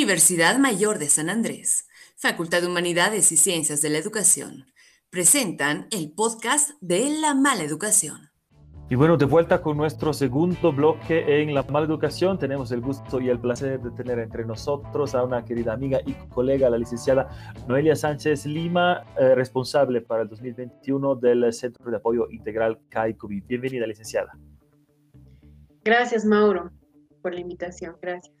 Universidad Mayor de San Andrés, Facultad de Humanidades y Ciencias de la Educación, presentan el podcast de La Mala Educación. Y bueno, de vuelta con nuestro segundo bloque en La Mala Educación, tenemos el gusto y el placer de tener entre nosotros a una querida amiga y colega, la licenciada Noelia Sánchez Lima, eh, responsable para el 2021 del Centro de Apoyo Integral CAICOVID. Bienvenida, licenciada. Gracias, Mauro, por la invitación. Gracias.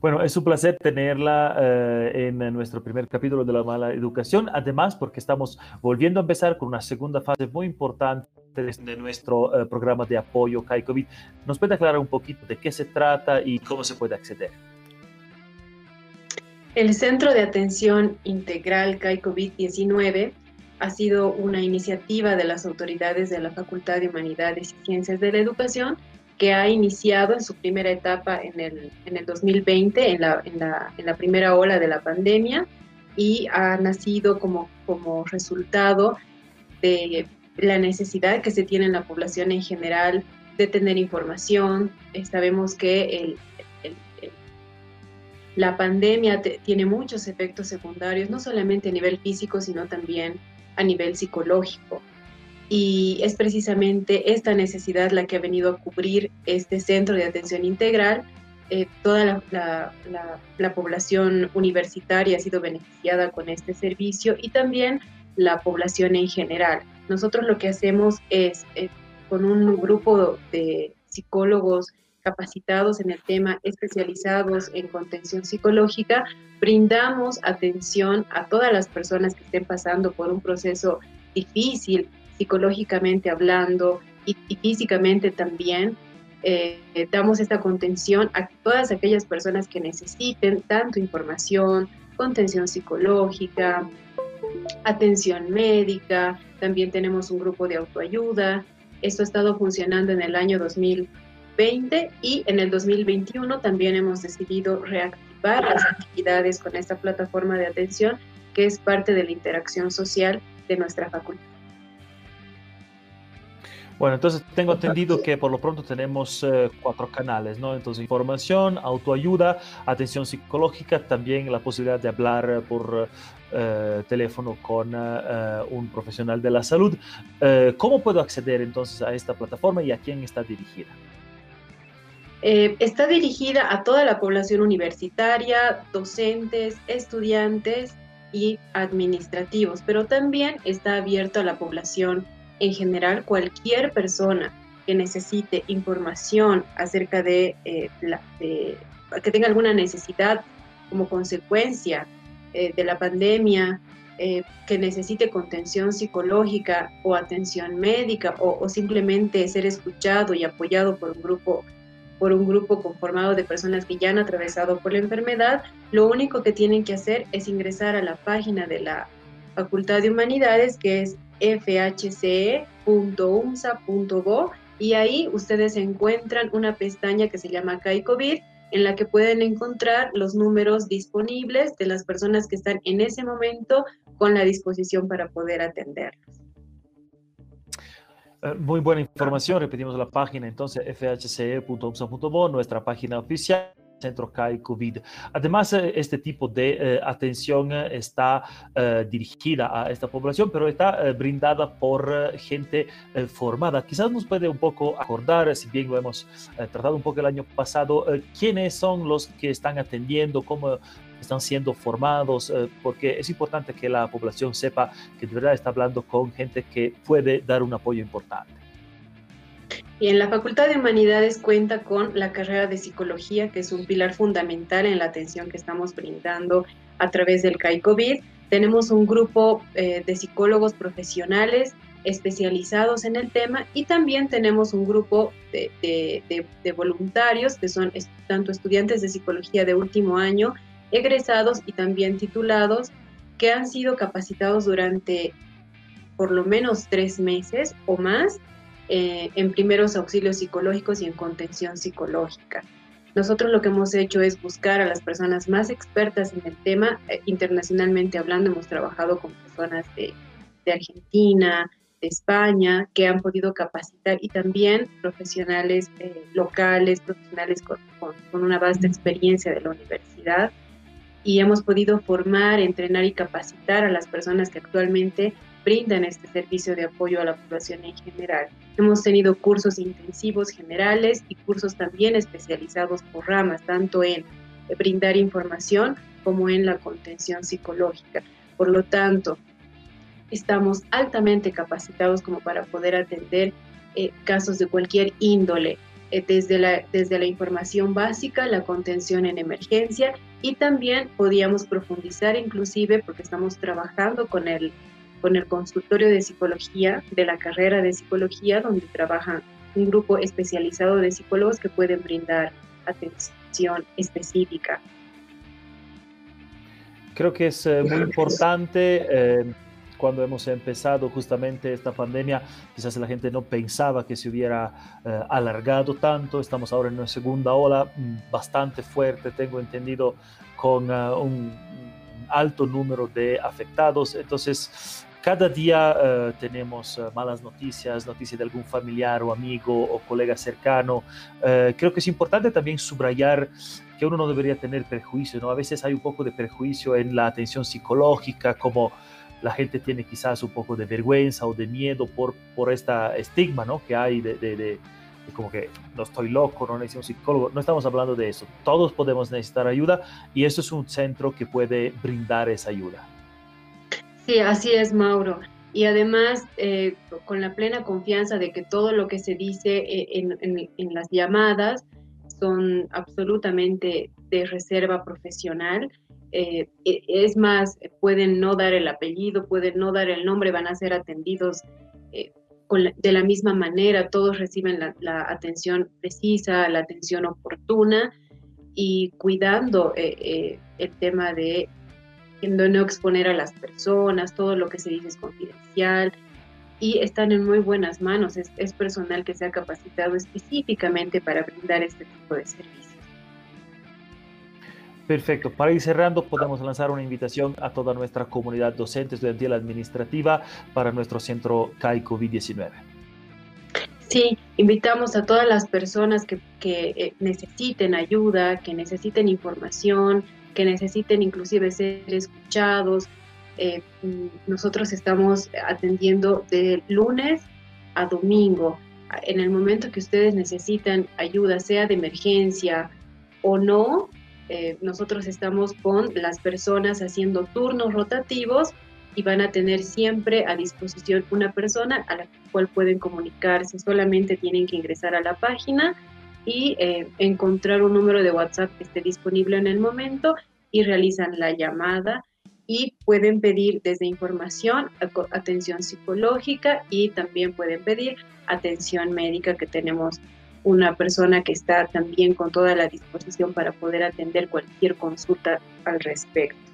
Bueno, es un placer tenerla eh, en nuestro primer capítulo de la mala educación, además porque estamos volviendo a empezar con una segunda fase muy importante de nuestro eh, programa de apoyo CAI COVID. ¿Nos puede aclarar un poquito de qué se trata y cómo se puede acceder? El Centro de Atención Integral CAI COVID-19 ha sido una iniciativa de las autoridades de la Facultad de Humanidades y Ciencias de la Educación que ha iniciado en su primera etapa en el, en el 2020, en la, en, la, en la, primera ola de la pandemia, y ha nacido como, como resultado de la necesidad que se tiene en la población en general de tener información. Eh, sabemos que el, la pandemia tiene muchos efectos secundarios, no solamente a nivel físico, sino también a nivel psicológico y es precisamente esta necesidad la que ha venido a cubrir este centro de atención integral. Eh, toda la, población universitaria ha sido beneficiada con este servicio y también la población en general. Nosotros lo que hacemos es, eh, con un grupo de psicólogos capacitados en el tema, especializados en contención psicológica, brindamos atención a todas las personas que estén pasando por un proceso difícil psicológicamente hablando y, físicamente también. Eh, damos esta contención a todas aquellas personas que necesiten tanto información, contención psicológica, atención médica, también tenemos un grupo de autoayuda. Esto ha estado funcionando en el año 2020 y en el 2021 también hemos decidido reactivar las actividades con esta plataforma de atención que es parte de la interacción social de nuestra facultad. Bueno, entonces tengo entendido que por lo pronto tenemos eh, cuatro canales, ¿no? Entonces información, autoayuda, atención psicológica, también la posibilidad de hablar por eh, teléfono con eh, un profesional de la salud. ¿Cómo puedo acceder entonces a esta plataforma y a quién está dirigida? está dirigida a toda la población universitaria, docentes, estudiantes y administrativos, pero también está abierto a la población en general cualquier persona que necesite información acerca de, eh, la, que tenga alguna necesidad como consecuencia eh, de la pandemia, eh, que necesite contención psicológica o atención médica o, o, simplemente ser escuchado y apoyado por un grupo por un grupo conformado de personas que ya han atravesado por la enfermedad, lo único que tienen que hacer es ingresar a la página de la Facultad de Humanidades, que es fhce.umsa.go y ahí ustedes encuentran una pestaña que se llama CAICOVID en la que pueden encontrar los números disponibles de las personas que están en ese momento con la disposición para poder atenderlas. Eh, muy buena información, repetimos la página entonces fhce.umsa.go, nuestra página oficial centro CAI COVID. Además, eh, este tipo de eh, atención eh, está dirigida a esta población, pero está brindada por gente formada. Quizás nos puede un poco acordar, si bien lo hemos tratado un poco el año pasado, quiénes son los que están atendiendo, cómo están siendo formados, porque es importante que la población sepa que de verdad está hablando con gente que puede dar un apoyo importante. Y en la Facultad de Humanidades cuenta con la carrera de psicología, que es un pilar fundamental en la atención que estamos brindando a través del CAI-COVID. Tenemos un grupo eh, de psicólogos profesionales especializados en el tema y también tenemos un grupo de voluntarios que son tanto estudiantes de psicología de último año, egresados y también titulados, que han sido capacitados durante por lo menos tres meses o más eh, en primeros auxilios psicológicos y en contención psicológica. Nosotros lo que hemos hecho es buscar a las personas más expertas en el tema, eh, internacionalmente hablando, hemos trabajado con personas de, Argentina, España que han podido capacitar y también profesionales eh, locales, profesionales con, con, una vasta experiencia de la universidad y hemos podido formar, entrenar y capacitar a las personas que actualmente brindan este servicio de apoyo a la población en general. Hemos tenido cursos intensivos generales y cursos también especializados por ramas, tanto en brindar información como en la contención psicológica. Por lo tanto, estamos altamente capacitados como para poder atender eh, casos de cualquier índole, eh, desde, la, desde la información básica, la contención en emergencia y también podíamos profundizar inclusive porque estamos trabajando con el, con el consultorio de psicología de la carrera de psicología donde trabaja un grupo especializado de psicólogos que pueden brindar atención específica. Creo que es eh, muy importante cuando hemos empezado justamente esta pandemia, quizás la gente no pensaba que se hubiera eh, alargado tanto. Estamos ahora en una segunda ola mm, bastante fuerte, tengo entendido, con eh, un alto número de afectados. Entonces, cada día uh, tenemos uh, malas noticias, noticias de algún familiar o amigo o colega cercano. Uh, creo que es importante también subrayar que uno no debería tener prejuicio, ¿no? A veces hay un poco de prejuicio en la atención psicológica, como la gente tiene quizás un poco de vergüenza o de miedo por, por esta estigma ¿no? que hay de, de, de, como que no estoy loco, no necesito un psicólogo. No estamos hablando de eso. Todos podemos necesitar ayuda y esto es un centro que puede brindar esa ayuda. Sí, así es, Mauro. Y además, eh, con la plena confianza de que todo lo que se dice eh, en, las llamadas son absolutamente de reserva profesional eh, e, es más, pueden no dar el apellido, pueden no dar el nombre, van a ser atendidos de la misma manera, todos reciben la, atención precisa, la atención oportuna y cuidando el tema de no exponer a las personas, todo lo que se dice es confidencial y están en muy buenas manos, es, es personal que se ha capacitado específicamente para brindar este tipo de servicios. Perfecto. Para ir cerrando, podemos lanzar una invitación a toda nuestra comunidad docente, estudiantil, administrativa para nuestro centro CAI COVID-19. Sí, invitamos a todas las personas que, eh, necesiten ayuda, que necesiten información, que necesiten inclusive ser escuchados. Eh, nosotros estamos atendiendo de lunes a domingo. En el momento que ustedes necesitan ayuda, sea de emergencia o no, eh, nosotros estamos con las personas haciendo turnos rotativos y van a tener siempre a disposición una persona a la cual pueden comunicarse. Solamente tienen que ingresar a la página y eh, encontrar un número de WhatsApp que esté disponible en el momento y realizan la llamada y pueden pedir desde información, atención psicológica y también pueden pedir atención médica que tenemos una persona que está también con toda la disposición para poder atender cualquier consulta al respecto.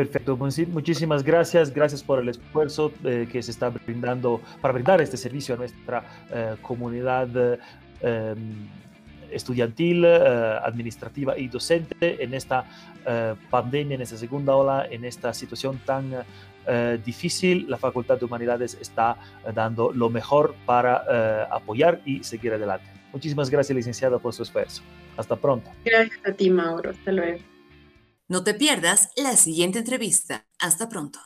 Perfecto, muchísimas gracias, gracias por el esfuerzo eh, que se está brindando para brindar este servicio a nuestra eh, comunidad eh, estudiantil, administrativa y docente en esta pandemia, en esta segunda ola, en esta situación tan difícil, la Facultad de Humanidades está dando lo mejor para apoyar y seguir adelante. Muchísimas gracias, licenciada, por su esfuerzo. Hasta pronto. Gracias a ti, Mauro. Hasta luego. No te pierdas la siguiente entrevista. Hasta pronto.